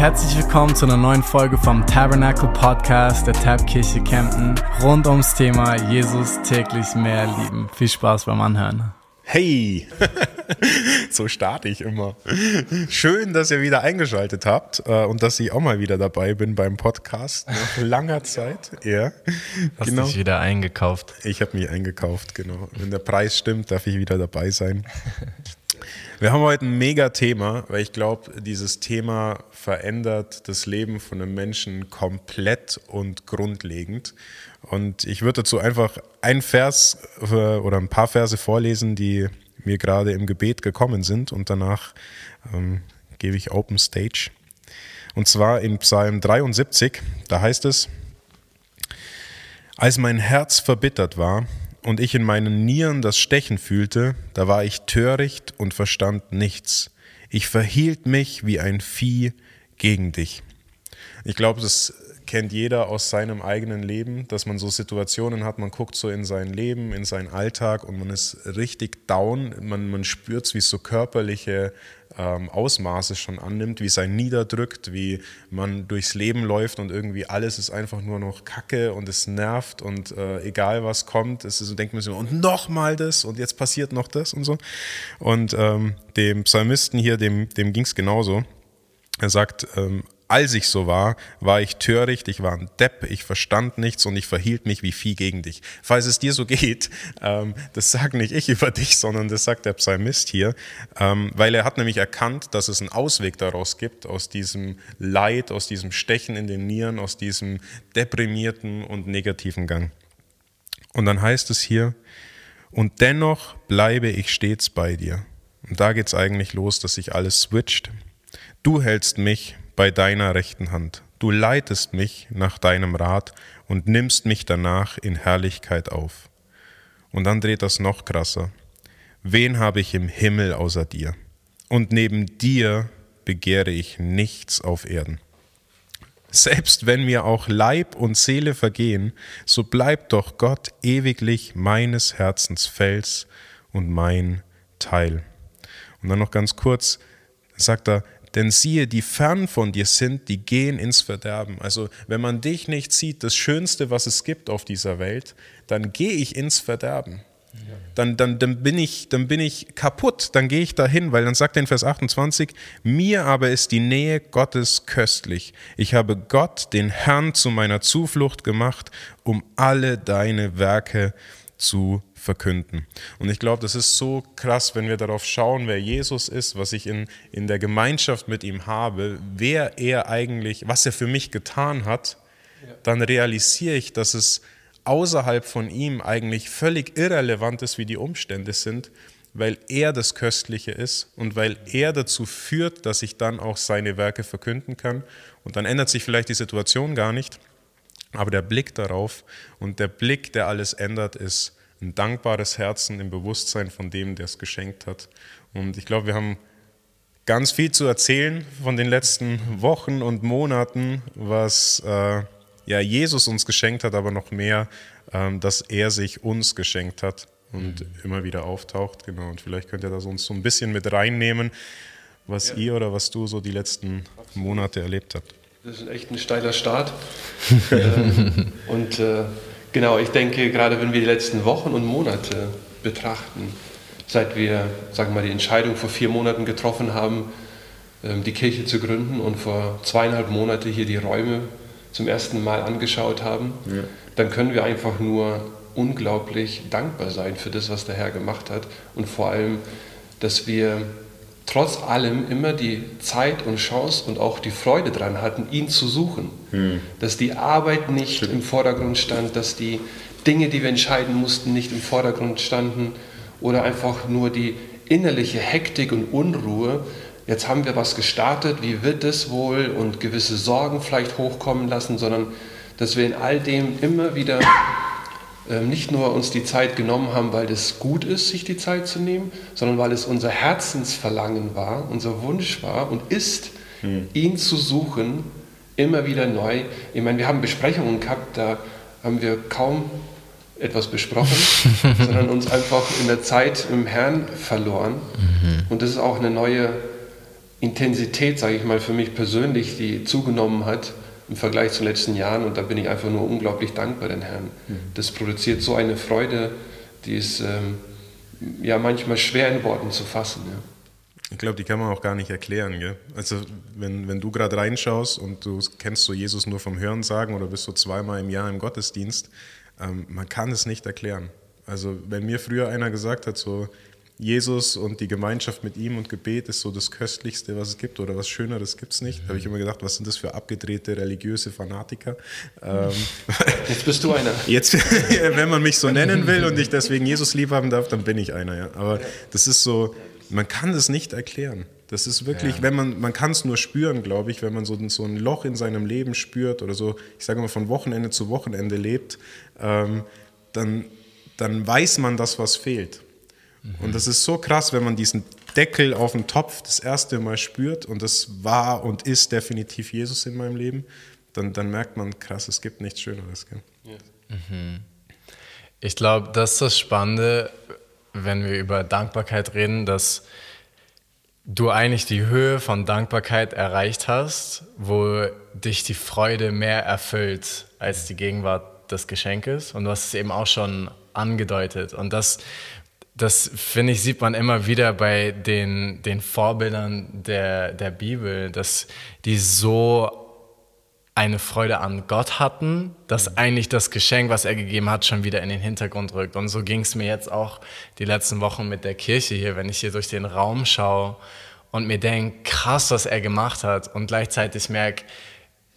herzlich willkommen zu einer neuen Folge vom Tabernacle Podcast der Tabkirche Kempten rund ums Thema Jesus täglich mehr lieben. Viel Spaß beim Anhören. Hey, so starte ich immer. Schön, dass ihr wieder eingeschaltet habt äh, und dass ich auch mal wieder dabei bin beim Podcast nach langer Zeit. Ja, Hast genau. dich wieder eingekauft. Ich habe mich eingekauft, genau. Wenn der Preis stimmt, darf ich wieder dabei sein. Wir haben heute ein mega Thema, weil ich glaube, dieses Thema verändert das Leben von einem Menschen komplett und grundlegend. Und ich würde dazu einfach ein Vers äh, oder ein paar Verse vorlesen, die mir gerade im Gebet gekommen sind und danach ähm, gebe ich Open Stage. Und zwar in Psalm 73, da heißt es, als mein Herz verbittert war, und ich in meinen Nieren das Stechen fühlte, da war ich töricht und verstand nichts. Ich verhielt mich wie ein Vieh gegen dich. Ich glaube, das kennt jeder aus seinem eigenen Leben, dass man so Situationen hat, man guckt so in sein Leben, in seinen Alltag und man ist richtig down, man, man spürt, wie es so körperliche ähm, Ausmaße schon annimmt, wie es einen niederdrückt, wie man durchs Leben läuft und irgendwie alles ist einfach nur noch Kacke und es nervt und äh, egal was kommt, es ist so, denkt man sich, und nochmal das und jetzt passiert noch das und so. Und ähm, dem Psalmisten hier, dem, dem ging es genauso. Er sagt, ähm, als ich so war, war ich töricht, ich war ein Depp, ich verstand nichts und ich verhielt mich wie Vieh gegen dich. Falls es dir so geht, ähm, das sage nicht ich über dich, sondern das sagt der Psalmist hier, ähm, weil er hat nämlich erkannt, dass es einen Ausweg daraus gibt, aus diesem Leid, aus diesem Stechen in den Nieren, aus diesem deprimierten und negativen Gang. Und dann heißt es hier, und dennoch bleibe ich stets bei dir. Und da geht es eigentlich los, dass sich alles switcht. Du hältst mich bei deiner rechten Hand. Du leitest mich nach deinem Rat und nimmst mich danach in Herrlichkeit auf. Und dann dreht das noch krasser. Wen habe ich im Himmel außer dir? Und neben dir begehre ich nichts auf Erden. Selbst wenn mir auch Leib und Seele vergehen, so bleibt doch Gott ewiglich meines Herzens Fels und mein Teil. Und dann noch ganz kurz sagt er, denn siehe, die fern von dir sind, die gehen ins Verderben. Also wenn man dich nicht sieht, das Schönste, was es gibt auf dieser Welt, dann gehe ich ins Verderben. Dann, dann, dann, bin ich, dann bin ich kaputt, dann gehe ich dahin, weil dann sagt er in Vers 28, mir aber ist die Nähe Gottes köstlich. Ich habe Gott, den Herrn, zu meiner Zuflucht gemacht, um alle deine Werke zu verkünden. Und ich glaube, das ist so krass, wenn wir darauf schauen, wer Jesus ist, was ich in, in der Gemeinschaft mit ihm habe, wer er eigentlich, was er für mich getan hat, dann realisiere ich, dass es außerhalb von ihm eigentlich völlig irrelevant ist, wie die Umstände sind, weil er das Köstliche ist und weil er dazu führt, dass ich dann auch seine Werke verkünden kann. Und dann ändert sich vielleicht die Situation gar nicht, aber der Blick darauf und der Blick, der alles ändert, ist, ein dankbares Herzen im Bewusstsein von dem, der es geschenkt hat. Und ich glaube, wir haben ganz viel zu erzählen von den letzten Wochen und Monaten, was äh, ja, Jesus uns geschenkt hat, aber noch mehr, ähm, dass er sich uns geschenkt hat und mhm. immer wieder auftaucht. Genau. Und vielleicht könnt ihr das uns so ein bisschen mit reinnehmen, was ja. ihr oder was du so die letzten Monate erlebt habt. Das ist echt ein steiler Start. ähm, und äh, Genau, ich denke, gerade wenn wir die letzten Wochen und Monate betrachten, seit wir, sagen wir mal, die Entscheidung vor vier Monaten getroffen haben, ähm, die Kirche zu gründen und vor zweieinhalb Monaten hier die Räume zum ersten Mal angeschaut haben, ja. dann können wir einfach nur unglaublich dankbar sein für das, was der Herr gemacht hat und vor allem, dass wir trotz allem immer die Zeit und Chance und auch die Freude daran hatten, ihn zu suchen. Hm. Dass die Arbeit nicht Stimmt. im Vordergrund stand, dass die Dinge, die wir entscheiden mussten, nicht im Vordergrund standen oder einfach nur die innerliche Hektik und Unruhe. Jetzt haben wir was gestartet, wie wird es wohl und gewisse Sorgen vielleicht hochkommen lassen, sondern dass wir in all dem immer wieder nicht nur uns die Zeit genommen haben, weil es gut ist, sich die Zeit zu nehmen, sondern weil es unser Herzensverlangen war, unser Wunsch war und ist, hm. ihn zu suchen, immer wieder neu. Ich meine, wir haben Besprechungen gehabt, da haben wir kaum etwas besprochen, sondern uns einfach in der Zeit im Herrn verloren. Mhm. Und das ist auch eine neue Intensität, sage ich mal, für mich persönlich, die zugenommen hat im Vergleich zu den letzten Jahren. Und da bin ich einfach nur unglaublich dankbar den Herrn. Mhm. Das produziert so eine Freude, die ist ähm, ja manchmal schwer in Worten zu fassen. Ja. Ich glaube, die kann man auch gar nicht erklären. Gell? Also wenn, wenn du gerade reinschaust und du kennst so Jesus nur vom Hören sagen oder bist so zweimal im Jahr im Gottesdienst, ähm, man kann es nicht erklären. Also wenn mir früher einer gesagt hat, so Jesus und die Gemeinschaft mit ihm und Gebet ist so das Köstlichste, was es gibt oder was Schöneres gibt es nicht. Da habe ich immer gedacht, was sind das für abgedrehte religiöse Fanatiker? Ähm, jetzt bist du einer. Jetzt, wenn man mich so nennen will und ich deswegen Jesus lieb haben darf, dann bin ich einer. Ja. Aber das ist so, man kann das nicht erklären. Das ist wirklich, ja. wenn man, man kann es nur spüren, glaube ich, wenn man so, so ein Loch in seinem Leben spürt oder so, ich sage mal, von Wochenende zu Wochenende lebt, ähm, dann, dann weiß man das, was fehlt. Mhm. Und das ist so krass, wenn man diesen Deckel auf dem Topf das erste Mal spürt und das war und ist definitiv Jesus in meinem Leben, dann, dann merkt man, krass, es gibt nichts Schöneres. Ja. Mhm. Ich glaube, das ist das Spannende, wenn wir über Dankbarkeit reden, dass du eigentlich die Höhe von Dankbarkeit erreicht hast, wo dich die Freude mehr erfüllt als die Gegenwart des Geschenkes. Und du hast es eben auch schon angedeutet. Und das das finde ich, sieht man immer wieder bei den, den Vorbildern der, der Bibel, dass die so eine Freude an Gott hatten, dass mhm. eigentlich das Geschenk, was er gegeben hat, schon wieder in den Hintergrund rückt. Und so ging es mir jetzt auch die letzten Wochen mit der Kirche hier, wenn ich hier durch den Raum schaue und mir denke, krass, was er gemacht hat und gleichzeitig merke,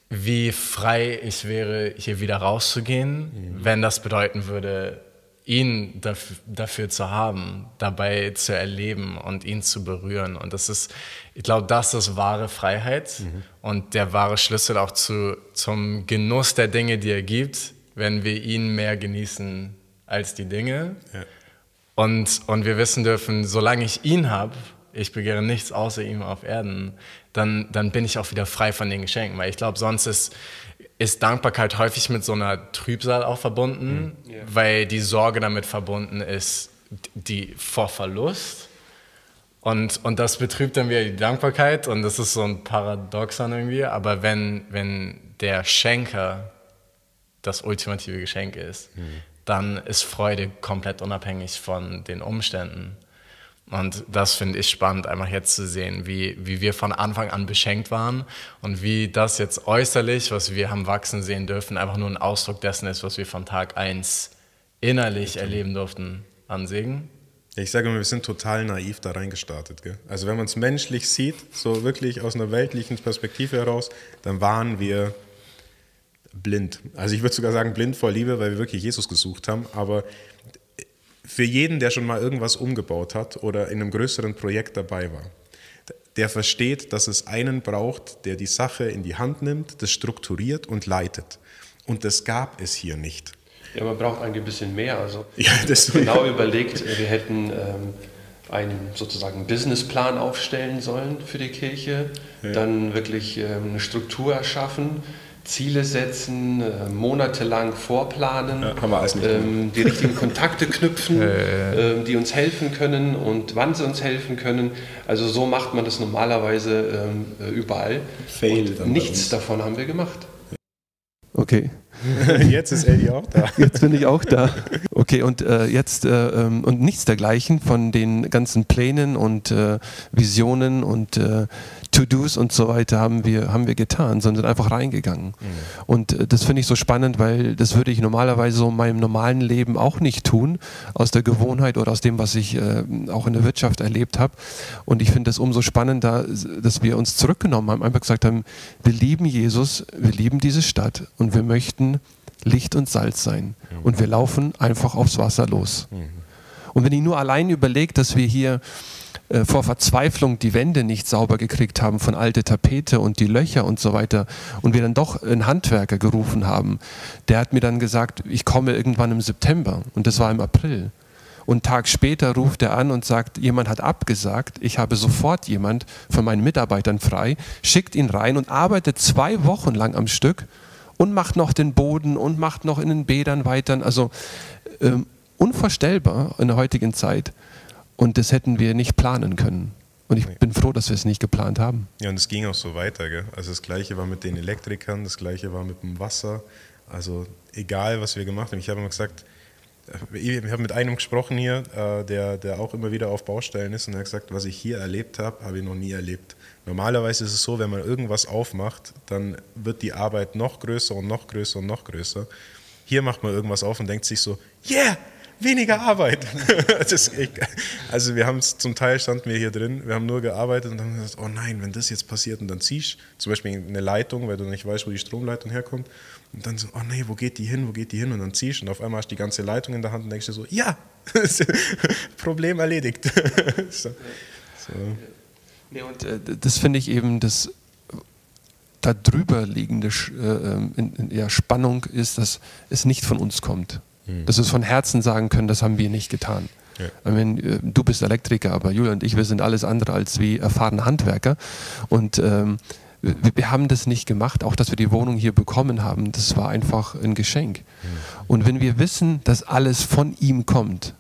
wie frei ich wäre, hier wieder rauszugehen, mhm. wenn das bedeuten würde, ihn dafür, dafür, zu haben, dabei zu erleben und ihn zu berühren. Und das ist, ich glaube, das ist wahre Freiheit mhm. und der wahre Schlüssel auch zu, zum Genuss der Dinge, die er gibt, wenn wir ihn mehr genießen als die Dinge. Ja. Und, und wir wissen dürfen, solange ich ihn habe, ich begehre nichts außer ihm auf Erden, dann, dann bin ich auch wieder frei von den Geschenken. Weil ich glaube, sonst ist, ist Dankbarkeit häufig mit so einer Trübsal auch verbunden, mhm. yeah. weil die Sorge damit verbunden ist, die vor Verlust. Und, und das betrübt dann wieder die Dankbarkeit und das ist so ein Paradoxon irgendwie. Aber wenn, wenn der Schenker das ultimative Geschenk ist, mhm. dann ist Freude komplett unabhängig von den Umständen. Und das finde ich spannend, einfach jetzt zu sehen, wie, wie wir von Anfang an beschenkt waren und wie das jetzt äußerlich, was wir haben wachsen sehen dürfen, einfach nur ein Ausdruck dessen ist, was wir von Tag 1 innerlich erleben durften an Segen. Ich sage immer, wir sind total naiv da reingestartet. Gell? Also wenn man es menschlich sieht, so wirklich aus einer weltlichen Perspektive heraus, dann waren wir blind. Also ich würde sogar sagen blind vor Liebe, weil wir wirklich Jesus gesucht haben. Aber für jeden, der schon mal irgendwas umgebaut hat oder in einem größeren Projekt dabei war, der versteht, dass es einen braucht, der die Sache in die Hand nimmt, das strukturiert und leitet. Und das gab es hier nicht. Ja, man braucht eigentlich ein bisschen mehr. Also ja, das genau überlegt, wir hätten ähm, einen sozusagen Businessplan aufstellen sollen für die Kirche, ja. dann wirklich ähm, eine Struktur erschaffen Ziele setzen, äh, monatelang vorplanen, ja, ähm, die richtigen Kontakte knüpfen, äh, die uns helfen können und wann sie uns helfen können. Also so macht man das normalerweise äh, überall. Fail und nichts davon haben wir gemacht. Okay. Jetzt ist Eddie auch da. Jetzt bin ich auch da. Okay, und äh, jetzt äh, ähm, und nichts dergleichen von den ganzen Plänen und äh, Visionen und äh, To-Dos und so weiter haben wir, haben wir getan, sondern einfach reingegangen. Mhm. Und äh, das finde ich so spannend, weil das würde ich normalerweise so in meinem normalen Leben auch nicht tun, aus der Gewohnheit oder aus dem, was ich äh, auch in der Wirtschaft erlebt habe. Und ich finde es umso spannender, dass wir uns zurückgenommen haben, einfach gesagt haben, wir lieben Jesus, wir lieben diese Stadt und wir möchten Licht und Salz sein. Mhm. Und wir laufen einfach aufs Wasser los. Mhm. Und wenn ich nur allein überlege, dass wir hier äh, vor Verzweiflung die Wände nicht sauber gekriegt haben von alte Tapete und die Löcher und so weiter und wir dann doch einen Handwerker gerufen haben, der hat mir dann gesagt, ich komme irgendwann im September und das war im April. Und einen Tag später ruft er an und sagt, jemand hat abgesagt, ich habe sofort jemand von meinen Mitarbeitern frei, schickt ihn rein und arbeitet zwei Wochen lang am Stück und macht noch den Boden und macht noch in den Bädern weiter. Also ähm, unvorstellbar in der heutigen Zeit. Und das hätten wir nicht planen können. Und ich bin froh, dass wir es nicht geplant haben. Ja, und es ging auch so weiter. Gell? Also das Gleiche war mit den Elektrikern, das Gleiche war mit dem Wasser. Also egal, was wir gemacht haben. Ich habe immer gesagt, ich habe mit einem gesprochen hier, äh, der, der auch immer wieder auf Baustellen ist und er hat gesagt, was ich hier erlebt habe, habe ich noch nie erlebt. Normalerweise ist es so, wenn man irgendwas aufmacht, dann wird die Arbeit noch größer und noch größer und noch größer. Hier macht man irgendwas auf und denkt sich so, yeah, weniger Arbeit. also wir haben es zum Teil standen wir hier drin, wir haben nur gearbeitet und dann gesagt, oh nein, wenn das jetzt passiert und dann ziehst zum Beispiel eine Leitung, weil du nicht weißt, wo die Stromleitung herkommt und dann so, oh nee, wo geht die hin, wo geht die hin und dann ziehst und auf einmal hast du die ganze Leitung in der Hand und denkst dir so, ja, Problem erledigt. so. So. Nee, und äh, das finde ich eben das da drüber liegende äh, ähm, in, in, ja, Spannung ist, dass es nicht von uns kommt. Mhm. Dass wir es von Herzen sagen können, das haben wir nicht getan. Ja. Meine, äh, du bist Elektriker, aber Julia und ich, wir sind alles andere als wie erfahrene Handwerker. Und ähm, wir, wir, haben das nicht gemacht, auch dass wir die Wohnung hier bekommen haben. Das war einfach ein Geschenk. Mhm. Und wenn wir wissen, dass alles von ihm kommt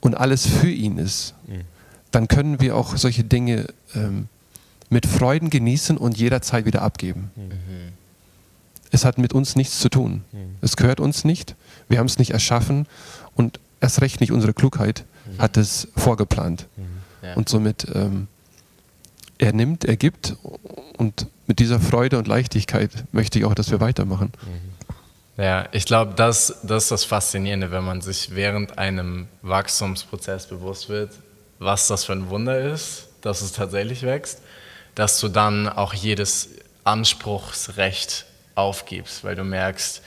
und alles für ihn ist, mhm. dann können wir auch solche Dinge ähm, mit Freuden genießen und jederzeit wieder abgeben. Mhm. Es hat mit uns nichts zu tun. Mhm. Es gehört uns nicht. Wir haben es nicht erschaffen und erst recht nicht unsere Klugheit mhm. hat es vorgeplant. Mhm. Ja. Und somit ähm, er nimmt, er gibt und mit dieser Freude und Leichtigkeit möchte ich auch, dass wir weitermachen. Ja, ich glaube, das, das ist das Faszinierende, wenn man sich während einem Wachstumsprozess bewusst wird, was das für ein Wunder ist, dass es tatsächlich wächst, dass du dann auch jedes Anspruchsrecht aufgibst, weil du merkst,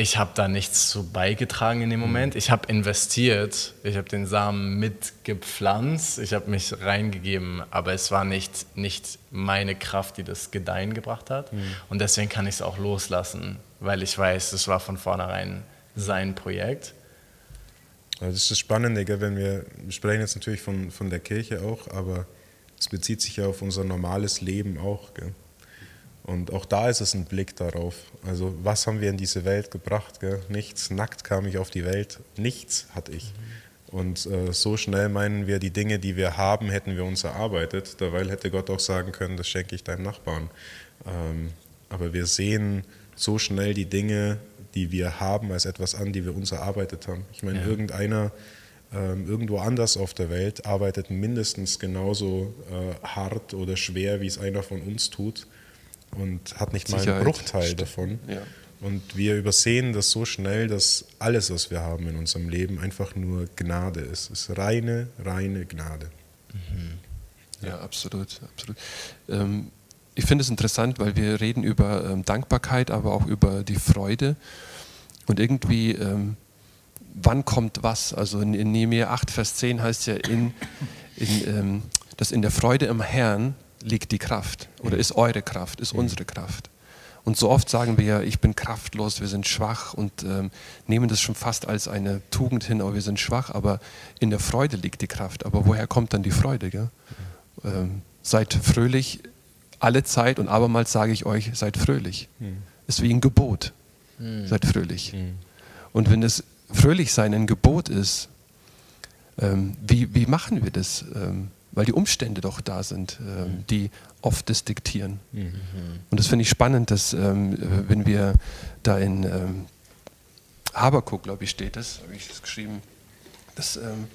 ich habe da nichts zu beigetragen in dem mhm. Moment. Ich habe investiert, ich habe den Samen mitgepflanzt, ich habe mich reingegeben, aber es war nicht, nicht meine Kraft, die das Gedeihen gebracht hat. Mhm. Und deswegen kann ich es auch loslassen, weil ich weiß, es war von vornherein sein Projekt. das ist das Spannende, wenn wir, wir sprechen jetzt natürlich von, von der Kirche auch, aber es bezieht sich ja auf unser normales Leben auch. Gell? Und auch da ist es ein Blick darauf. Also, was haben wir in diese Welt gebracht? Gell? Nichts. Nackt kam ich auf die Welt. Nichts hatte ich. Und äh, so schnell meinen wir, die Dinge, die wir haben, hätten wir uns erarbeitet. Dabei hätte Gott auch sagen können, das schenke ich deinem Nachbarn. Ähm, aber wir sehen so schnell die Dinge, die wir haben, als etwas an, die wir uns erarbeitet haben. Ich meine, ja. irgendeiner ähm, irgendwo anders auf der Welt arbeitet mindestens genauso äh, hart oder schwer, wie es einer von uns tut und hat nicht Sicherheit. mal einen Bruchteil davon. Ja. Und wir übersehen das so schnell, dass alles, was wir haben in unserem Leben, einfach nur Gnade ist. Es ist reine, reine Gnade. Mhm. Ja, absolut. absolut. Ähm, ich finde es interessant, weil wir reden über ähm, Dankbarkeit, aber auch über die Freude. Und irgendwie, ähm, wann kommt was? Also in, in Nehemiah 8, Vers 10 heißt ja, in, in, ähm, dass in der Freude im Herrn liegt die Kraft oder ist eure Kraft, ist unsere Kraft. Und so oft sagen wir ja, ich bin kraftlos, wir sind schwach und ähm, nehmen das schon fast als eine Tugend hin, aber wir sind schwach, aber in der Freude liegt die Kraft. Aber woher kommt dann die Freude? Ähm, seid fröhlich alle Zeit und abermals sage ich euch, seid fröhlich. Mhm. Ist wie ein Gebot. Mhm. Seid fröhlich. Mhm. Und wenn es fröhlich sein ein Gebot ist, ähm, wie, wie machen wir das? Ähm, weil die Umstände doch da sind, ähm, mhm. die oft das diktieren. Mhm. Und das finde ich spannend, dass ähm, wenn wir da in ähm, Habakuk, glaube ich, steht das, habe ich das geschrieben, das ähm,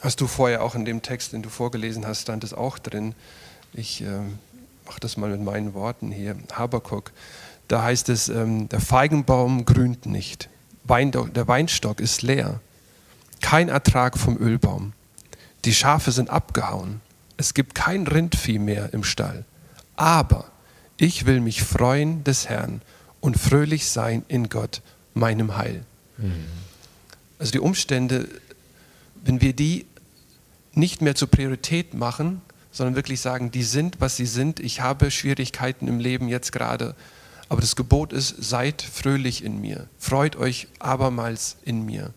hast du vorher auch in dem Text, den du vorgelesen hast, stand es auch drin. Ich ähm, mache das mal mit meinen Worten hier. Habakuk, da heißt es, ähm, der Feigenbaum grünt nicht, der Weinstock ist leer kein Ertrag vom Ölbaum. Die Schafe sind abgehauen. Es gibt kein Rindvieh mehr im Stall. Aber ich will mich freuen des Herrn und fröhlich sein in Gott, meinem Heil. Mhm. Also die Umstände, wenn wir die nicht mehr zur Priorität machen, sondern wirklich sagen, die sind, was sie sind. Ich habe Schwierigkeiten im Leben jetzt gerade, aber das Gebot ist, seid fröhlich in mir, freut euch abermals in mir.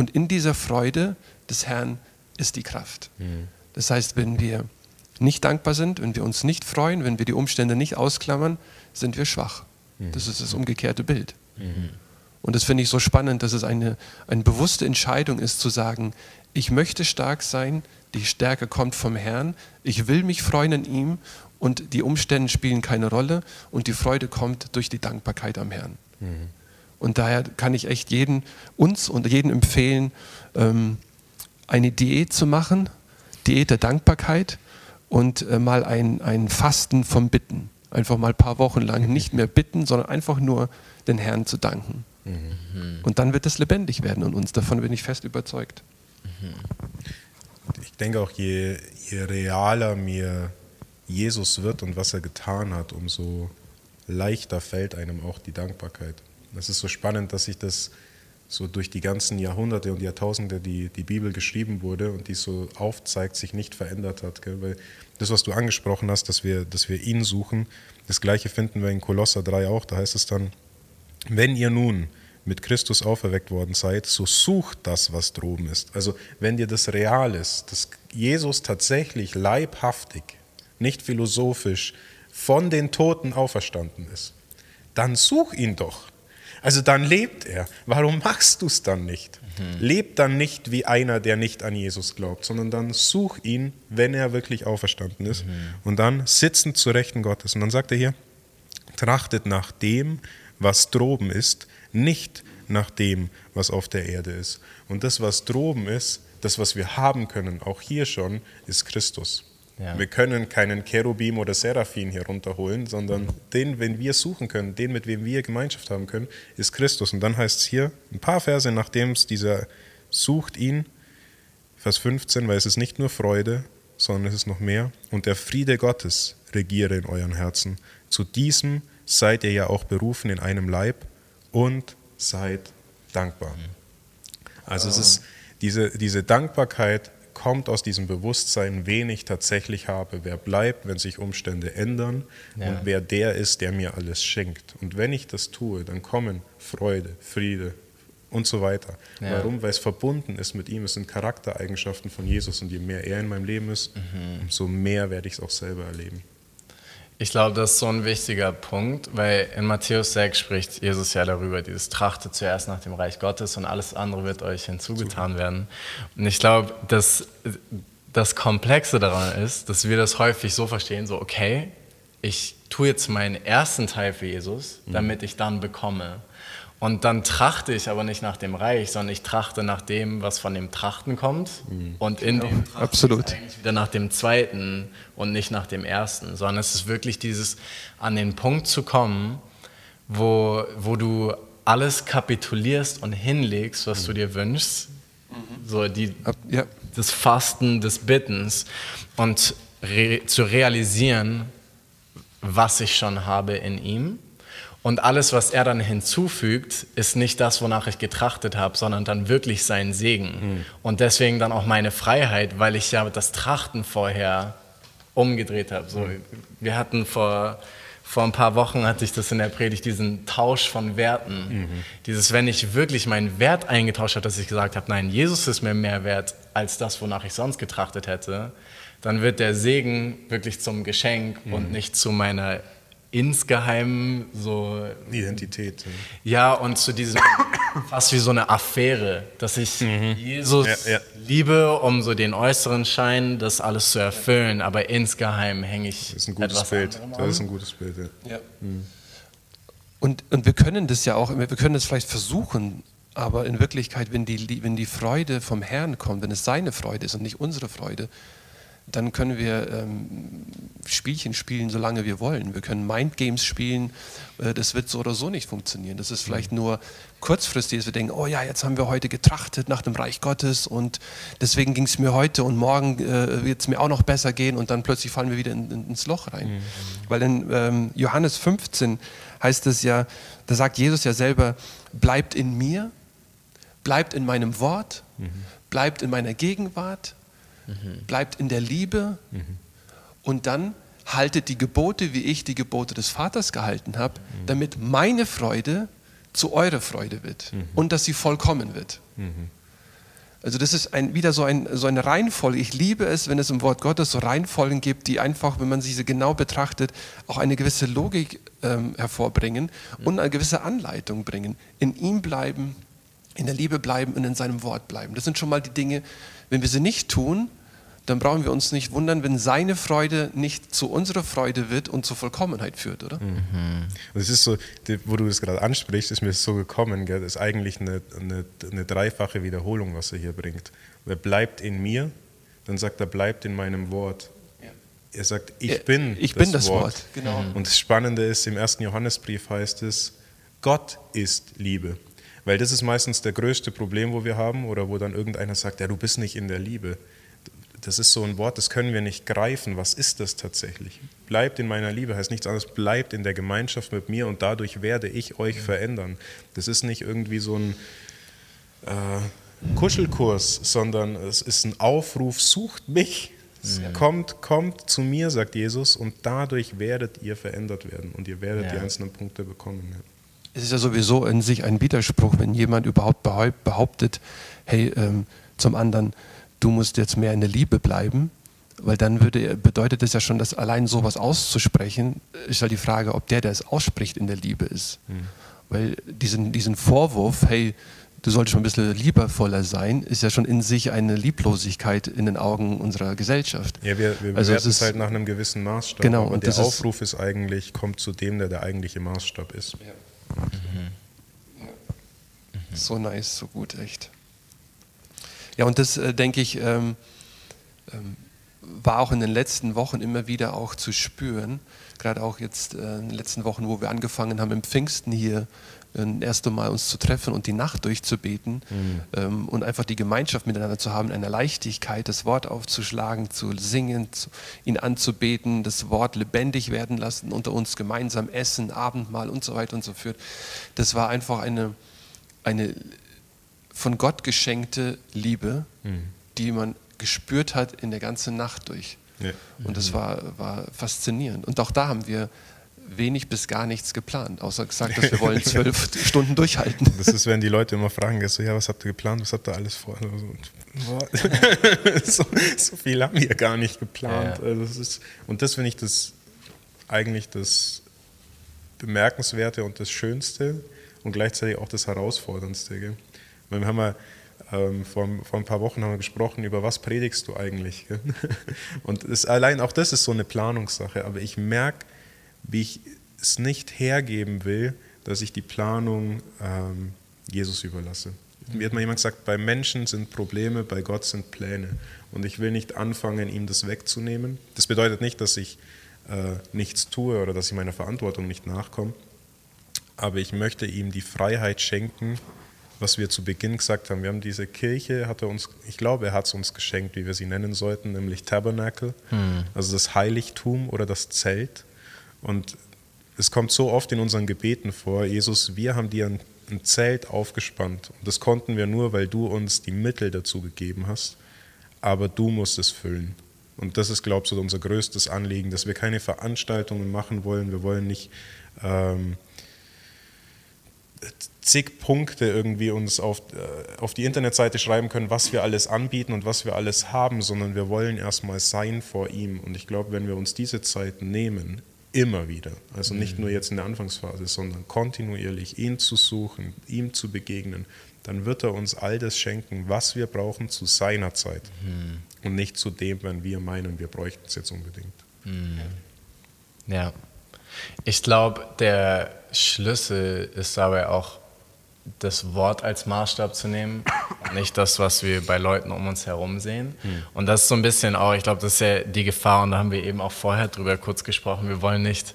Und in dieser Freude des Herrn ist die Kraft. Mhm. Das heißt, wenn wir nicht dankbar sind, wenn wir uns nicht freuen, wenn wir die Umstände nicht ausklammern, sind wir schwach. Mhm. Das ist das umgekehrte Bild. Mhm. Und das finde ich so spannend, dass es eine, eine bewusste Entscheidung ist, zu sagen, ich möchte stark sein, die Stärke kommt vom Herrn, ich will mich freuen in ihm und die Umstände spielen keine Rolle und die Freude kommt durch die Dankbarkeit am Herrn. Mhm. Und daher kann ich echt jeden, uns und jeden empfehlen, ähm, eine Diät zu machen, Diät der Dankbarkeit und äh, mal ein, ein Fasten vom Bitten. Einfach mal ein paar Wochen lang nicht mehr bitten, sondern einfach nur den Herrn zu danken. Mhm. Und dann wird es lebendig werden in uns. Davon bin ich fest überzeugt. Mhm. Ich denke auch, je, je realer mir Jesus wird und was er getan hat, umso leichter fällt einem auch die Dankbarkeit. Das ist so spannend, dass sich das so durch die ganzen Jahrhunderte und Jahrtausende, die die Bibel geschrieben wurde und die so aufzeigt, sich nicht verändert hat. Gell? Weil das, was du angesprochen hast, dass wir, dass wir ihn suchen, das gleiche finden wir in Kolosser 3 auch. Da heißt es dann, wenn ihr nun mit Christus auferweckt worden seid, so sucht das, was droben ist. Also wenn dir das real ist, dass Jesus tatsächlich leibhaftig, nicht philosophisch, von den Toten auferstanden ist, dann such ihn doch. Also dann lebt er. Warum machst du es dann nicht? Mhm. Leb dann nicht wie einer, der nicht an Jesus glaubt, sondern dann such ihn, wenn er wirklich auferstanden ist. Mhm. Und dann sitzend zu Rechten Gottes. Und dann sagt er hier, trachtet nach dem, was droben ist, nicht nach dem, was auf der Erde ist. Und das, was droben ist, das, was wir haben können, auch hier schon, ist Christus. Ja. Wir können keinen Cherubim oder Seraphim hier runterholen, sondern den, wenn wir suchen können, den, mit wem wir Gemeinschaft haben können, ist Christus. Und dann heißt es hier, ein paar Verse, nachdem es dieser sucht ihn, Vers 15, weil es ist nicht nur Freude, sondern es ist noch mehr. Und der Friede Gottes regiere in euren Herzen. Zu diesem seid ihr ja auch berufen in einem Leib und seid dankbar. Also es ist diese, diese Dankbarkeit kommt aus diesem Bewusstsein, wen ich tatsächlich habe, wer bleibt, wenn sich Umstände ändern ja. und wer der ist, der mir alles schenkt. Und wenn ich das tue, dann kommen Freude, Friede und so weiter. Ja. Warum? Weil es verbunden ist mit ihm. Es sind Charaktereigenschaften von Jesus und je mehr er in meinem Leben ist, mhm. umso mehr werde ich es auch selber erleben. Ich glaube, das ist so ein wichtiger Punkt, weil in Matthäus 6 spricht Jesus ja darüber, dieses Trachte zuerst nach dem Reich Gottes und alles andere wird euch hinzugetan werden. Und ich glaube, dass das Komplexe daran ist, dass wir das häufig so verstehen, so okay, ich tue jetzt meinen ersten Teil für Jesus, mhm. damit ich dann bekomme. Und dann trachte ich aber nicht nach dem Reich, sondern ich trachte nach dem, was von dem Trachten kommt. Mhm. Und in genau. dem Trachten Absolut. eigentlich wieder nach dem zweiten und nicht nach dem ersten, sondern es ist wirklich dieses, an den Punkt zu kommen, wo, wo du alles kapitulierst und hinlegst, was mhm. du dir wünschst. Mhm. So die, ja. das Fasten des Bittens und re zu realisieren, was ich schon habe in ihm und alles, was er dann hinzufügt, ist nicht das, wonach ich getrachtet habe, sondern dann wirklich sein Segen. Mhm. Und deswegen dann auch meine Freiheit, weil ich ja das Trachten vorher umgedreht habe. So, mhm. Wir hatten vor, vor ein paar Wochen, hatte ich das in der Predigt, diesen Tausch von Werten. Mhm. Dieses, wenn ich wirklich meinen Wert eingetauscht habe, dass ich gesagt habe, nein, Jesus ist mir mehr wert als das, wonach ich sonst getrachtet hätte, dann wird der Segen wirklich zum Geschenk und mhm. nicht zu meiner insgeheim so. Identität. Ja, und zu diesem fast wie so eine Affäre, dass ich mhm. Jesus ja, ja. liebe, um so den äußeren Schein, das alles zu erfüllen, aber insgeheim hänge ich. Das ist ein gutes Bild. Das ist ein gutes Bild, ja. ja. Mhm. Und, und wir können das ja auch, wir können das vielleicht versuchen, aber in Wirklichkeit, wenn die, wenn die Freude vom Herrn kommt, wenn es seine Freude ist und nicht unsere Freude, dann können wir ähm, Spielchen spielen, solange wir wollen. Wir können Mindgames spielen. Äh, das wird so oder so nicht funktionieren. Das ist vielleicht mhm. nur kurzfristig, dass wir denken, oh ja, jetzt haben wir heute getrachtet nach dem Reich Gottes und deswegen ging es mir heute und morgen äh, wird es mir auch noch besser gehen und dann plötzlich fallen wir wieder in, in, ins Loch rein. Mhm. Weil in ähm, Johannes 15 heißt es ja, da sagt Jesus ja selber, bleibt in mir, bleibt in meinem Wort, mhm. bleibt in meiner Gegenwart mhm. bleibt in der Liebe mhm. und dann haltet die Gebote, wie ich die Gebote des Vaters gehalten habe, mhm. damit meine Freude zu eurer Freude wird und dass sie vollkommen wird. Also das ist ein, wieder so, ein, so eine Reihenfolge. Ich liebe es, wenn es im Wort Gottes so Reihenfolgen gibt, die einfach, wenn man sie genau betrachtet, auch eine gewisse Logik ähm, hervorbringen und eine gewisse Anleitung bringen. In ihm bleiben, in der Liebe bleiben und in seinem Wort bleiben. Das sind schon mal die Dinge, wenn wir sie nicht tun, dann brauchen wir uns nicht wundern, wenn seine Freude nicht zu unserer Freude wird und zur Vollkommenheit führt, oder? Mhm. Und es ist so, wo du das gerade ansprichst, ist mir so gekommen, gell? das ist eigentlich eine, eine, eine dreifache Wiederholung, was er hier bringt. Er bleibt in mir, dann sagt er, bleibt in meinem Wort. Er sagt, ich bin, ich das, bin das Wort. Wort. Genau. Und das Spannende ist, im ersten Johannesbrief heißt es, Gott ist Liebe. Weil das ist meistens der größte Problem, wo wir haben, oder wo dann irgendeiner sagt, ja, du bist nicht in der Liebe das ist so ein Wort, das können wir nicht greifen. Was ist das tatsächlich? Bleibt in meiner Liebe heißt nichts anderes, bleibt in der Gemeinschaft mit mir und dadurch werde ich euch verändern. Das ist nicht irgendwie so ein äh, Kuschelkurs, sondern es ist ein Aufruf, sucht mich. Ja. Kommt, kommt zu mir, sagt Jesus, und dadurch werdet ihr verändert werden und ihr werdet ja. die einzelnen Punkte bekommen. Ja. Es ist ja sowieso in sich ein Widerspruch, wenn jemand überhaupt behauptet, hey, ähm, zum anderen, du musst jetzt mehr in der Liebe bleiben, weil dann würde, bedeutet es ja schon, dass allein sowas auszusprechen, ist halt die Frage, ob der, der es ausspricht, in der Liebe ist. Mhm. Weil diesen, diesen Vorwurf, hey, du solltest schon ein bisschen liebevoller sein, ist ja schon in sich eine Lieblosigkeit in den Augen unserer Gesellschaft. Ja, wir, wir also es halt nach einem gewissen Maßstab. Genau, und der Aufruf ist, ist, eigentlich, kommt zu dem, der der eigentliche Maßstab ist. Ja. Mhm. Mhm. So nice, so gut, echt. Ja, und das äh, denke ich, ähm, ähm, war auch in den letzten Wochen immer wieder auch zu spüren. Gerade auch jetzt äh, in den letzten Wochen, wo wir angefangen haben, im Pfingsten hier ein erstes Mal uns zu treffen und die Nacht durchzubeten mhm. ähm, und einfach die Gemeinschaft miteinander zu haben, eine Leichtigkeit, das Wort aufzuschlagen, zu singen, zu, ihn anzubeten, das Wort lebendig werden lassen, unter uns gemeinsam essen, Abendmahl und so weiter und so fort. Das war einfach eine, eine von Gott geschenkte Liebe, mhm. die man gespürt hat in der ganzen Nacht durch. Ja. Und das war, war faszinierend. Und auch da haben wir wenig bis gar nichts geplant, außer gesagt, dass wir wollen zwölf Stunden durchhalten. Das ist, wenn die Leute immer fragen, so, ja, was habt ihr geplant, was habt ihr alles vor? so, so, viel haben wir gar nicht geplant. Ja. Also das ist, und das finde ich das eigentlich das Bemerkenswerte und das Schönste und gleichzeitig auch das Herausforderndste. Gell? Wir haben ja ähm, vor, vor ein paar Wochen haben wir gesprochen, über was predigst du eigentlich? Gell? Und es, allein auch das ist so eine Planungssache, aber ich merke, wie ich es nicht hergeben will, dass ich die Planung ähm, Jesus überlasse. Mir hat mal jemand gesagt, bei Menschen sind Probleme, bei Gott sind Pläne. Und ich will nicht anfangen, ihm das wegzunehmen. Das bedeutet nicht, dass ich äh, nichts tue oder dass ich meiner Verantwortung nicht nachkomme. Aber ich möchte ihm die Freiheit schenken, was wir zu Beginn gesagt haben. Wir haben diese Kirche, hat er uns, ich glaube, er hat es uns geschenkt, wie wir sie nennen sollten, nämlich Tabernacle, hm. also das Heiligtum oder das Zelt. Und es kommt so oft in unseren Gebeten vor, Jesus, wir haben dir ein, ein Zelt aufgespannt. Und das konnten wir nur, weil du uns die Mittel dazu gegeben hast. Aber du musst es füllen. Und das ist, glaube ich, so unser größtes Anliegen, dass wir keine Veranstaltungen machen wollen. Wir wollen nicht ähm, zig Punkte irgendwie uns auf, äh, auf die Internetseite schreiben können, was wir alles anbieten und was wir alles haben, sondern wir wollen erstmal sein vor ihm. Und ich glaube, wenn wir uns diese Zeit nehmen, immer wieder, also nicht nur jetzt in der Anfangsphase, sondern kontinuierlich ihn zu suchen, ihm zu begegnen, dann wird er uns all das schenken, was wir brauchen zu seiner Zeit mhm. und nicht zu dem, wenn wir meinen, wir bräuchten es jetzt unbedingt. Mhm. Ja, ich glaube, der Schlüssel ist dabei auch das Wort als Maßstab zu nehmen, nicht das, was wir bei Leuten um uns herum sehen. Hm. Und das ist so ein bisschen auch, ich glaube, das ist ja die Gefahr, und da haben wir eben auch vorher drüber kurz gesprochen, wir wollen nicht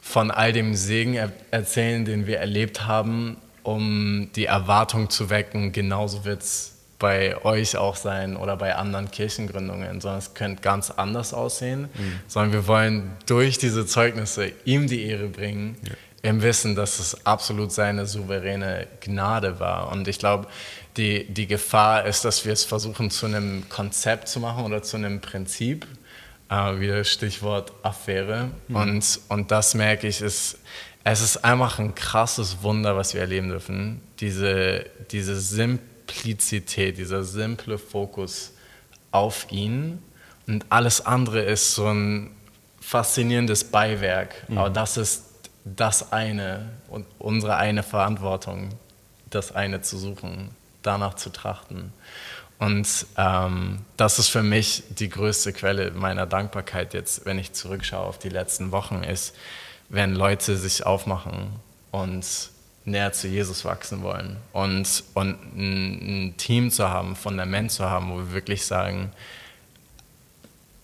von all dem Segen er erzählen, den wir erlebt haben, um die Erwartung zu wecken, genauso wird es bei euch auch sein oder bei anderen Kirchengründungen, sondern es könnte ganz anders aussehen, mhm. sondern wir wollen durch diese Zeugnisse ihm die Ehre bringen, ja im Wissen, dass es absolut seine souveräne Gnade war. Und ich glaube, die, die Gefahr ist, dass wir es versuchen zu einem Konzept zu machen oder zu einem Prinzip, äh, wie das Stichwort Affäre. Mhm. Und, und das merke ich, ist, es ist einfach ein krasses Wunder, was wir erleben dürfen. Diese, diese simple Simplizität, dieser simple Fokus auf ihn und alles andere ist so ein faszinierendes Beiwerk. Mhm. Aber das ist das eine und unsere eine Verantwortung, das eine zu suchen, danach zu trachten. Und ähm, das ist für mich die größte Quelle meiner Dankbarkeit jetzt, wenn ich zurückschaue auf die letzten Wochen, ist, wenn Leute sich aufmachen und näher zu Jesus wachsen wollen und, und ein, ein Team zu haben, Fundament zu haben, wo wir wirklich sagen,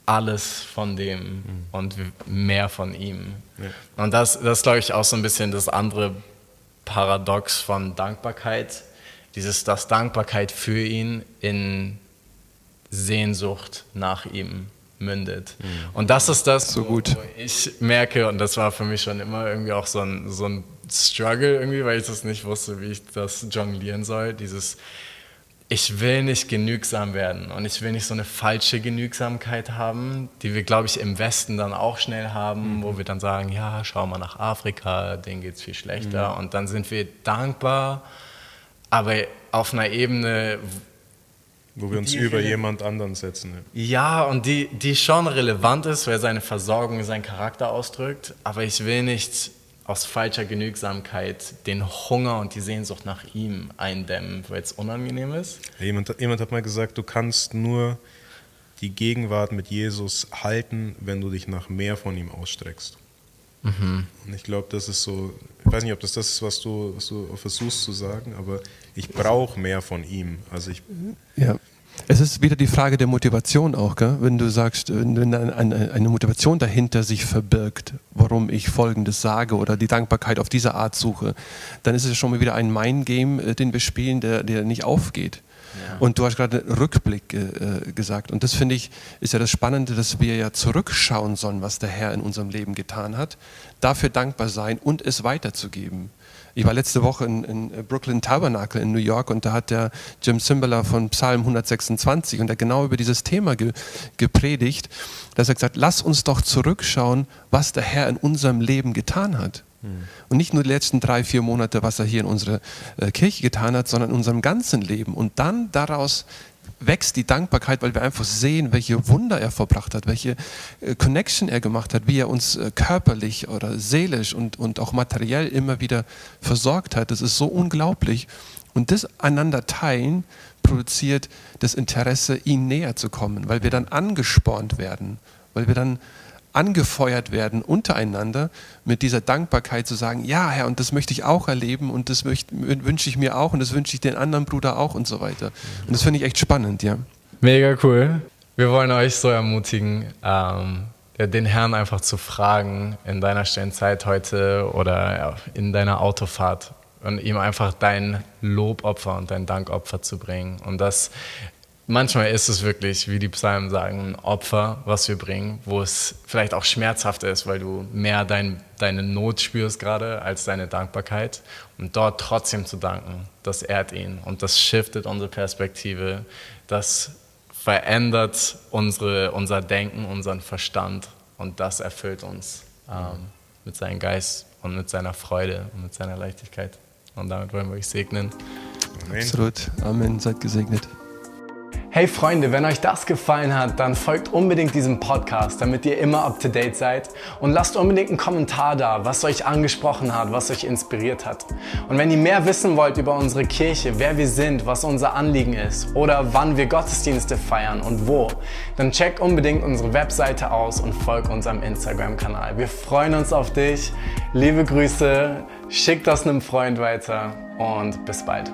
alles von dem mhm. und mehr von ihm. Ja. Und das, das glaube ich, auch so ein bisschen das andere Paradox von Dankbarkeit. Dieses, dass Dankbarkeit für ihn in Sehnsucht nach ihm mündet. Mhm. Und das ist das, so gut. wo ich merke, und das war für mich schon immer irgendwie auch so ein, so ein Struggle irgendwie, weil ich das nicht wusste, wie ich das jonglieren soll. Dieses, ich will nicht genügsam werden und ich will nicht so eine falsche Genügsamkeit haben, die wir, glaube ich, im Westen dann auch schnell haben, mhm. wo wir dann sagen, ja, schau mal nach Afrika, denen geht es viel schlechter. Mhm. Und dann sind wir dankbar, aber auf einer Ebene, wo wir uns über jemand anderen setzen. Ja, und die, die schon relevant ist, weil seine Versorgung seinen Charakter ausdrückt, aber ich will nicht aus falscher Genügsamkeit den Hunger und die Sehnsucht nach ihm eindämmen, weil es unangenehm ist. Jemand, jemand hat mal gesagt, du kannst nur die Gegenwart mit Jesus halten, wenn du dich nach mehr von ihm ausstreckst. Mhm. Und ich glaube, das ist so, ich weiß nicht, ob das das ist, was du, was du versuchst zu sagen, aber ich brauche mehr von ihm. Also ich, ja. Es ist wieder die Frage der Motivation auch, gell? wenn du sagst, wenn eine, eine Motivation dahinter sich verbirgt, warum ich Folgendes sage oder die Dankbarkeit auf diese Art suche, dann ist es schon mal wieder ein Mind-Game, äh, den wir spielen, der, der nicht aufgeht. Ja. Und du hast gerade Rückblick äh, gesagt. Und das finde ich, ist ja das Spannende, dass wir ja zurückschauen sollen, was der Herr in unserem Leben getan hat, dafür dankbar sein und es weiterzugeben. Ich war letzte Woche in, in, Brooklyn Tabernacle in New York und da hat der Jim Simbaler von Psalm 126 und er genau über dieses Thema ge, gepredigt, dass er gesagt, lass uns doch zurückschauen, was der Herr in unserem Leben getan hat. Hm. Und nicht nur die letzten drei, vier Monate, was er hier in unserer äh, Kirche getan hat, sondern in unserem ganzen Leben. Und dann daraus wächst die Dankbarkeit, weil wir einfach sehen, welche Wunder er verbracht hat, welche äh, Connection er gemacht hat, wie er uns äh, körperlich oder seelisch und, und auch materiell immer wieder versorgt hat. Das ist so unglaublich. Und das einander teilen produziert das Interesse, ihm näher zu kommen, weil wir dann angespornt werden, weil wir dann angefeuert werden untereinander mit dieser Dankbarkeit zu sagen, ja Herr, und das möchte ich auch erleben und das wünsche ich mir auch und das wünsche ich den anderen Bruder auch und so weiter. Und das finde ich echt spannend, ja. Mega cool. Wir wollen euch so ermutigen, ähm, den Herrn einfach zu fragen in deiner Stellenzeit heute oder in deiner Autofahrt und ihm einfach dein Lobopfer und dein Dankopfer zu bringen. Und das manchmal ist es wirklich, wie die Psalmen sagen, ein Opfer, was wir bringen, wo es vielleicht auch schmerzhaft ist, weil du mehr dein, deine Not spürst gerade als deine Dankbarkeit. Und dort trotzdem zu danken, das ehrt ihn und das shiftet unsere Perspektive, das verändert unsere, unser Denken, unseren Verstand und das erfüllt uns ähm, mit seinem Geist und mit seiner Freude und mit seiner Leichtigkeit. Und damit wollen wir euch segnen. Amen. Absolut. Amen. Seid gesegnet. Hey Freunde, wenn euch das gefallen hat, dann folgt unbedingt diesem Podcast, damit ihr immer up to date seid und lasst unbedingt einen Kommentar da, was euch angesprochen hat, was euch inspiriert hat. Und wenn ihr mehr wissen wollt über unsere Kirche, wer wir sind, was unser Anliegen ist oder wann wir Gottesdienste feiern und wo, dann checkt unbedingt unsere Webseite aus und folgt unserem Instagram-Kanal. Wir freuen uns auf dich. Liebe Grüße, schickt das einem Freund weiter und bis bald.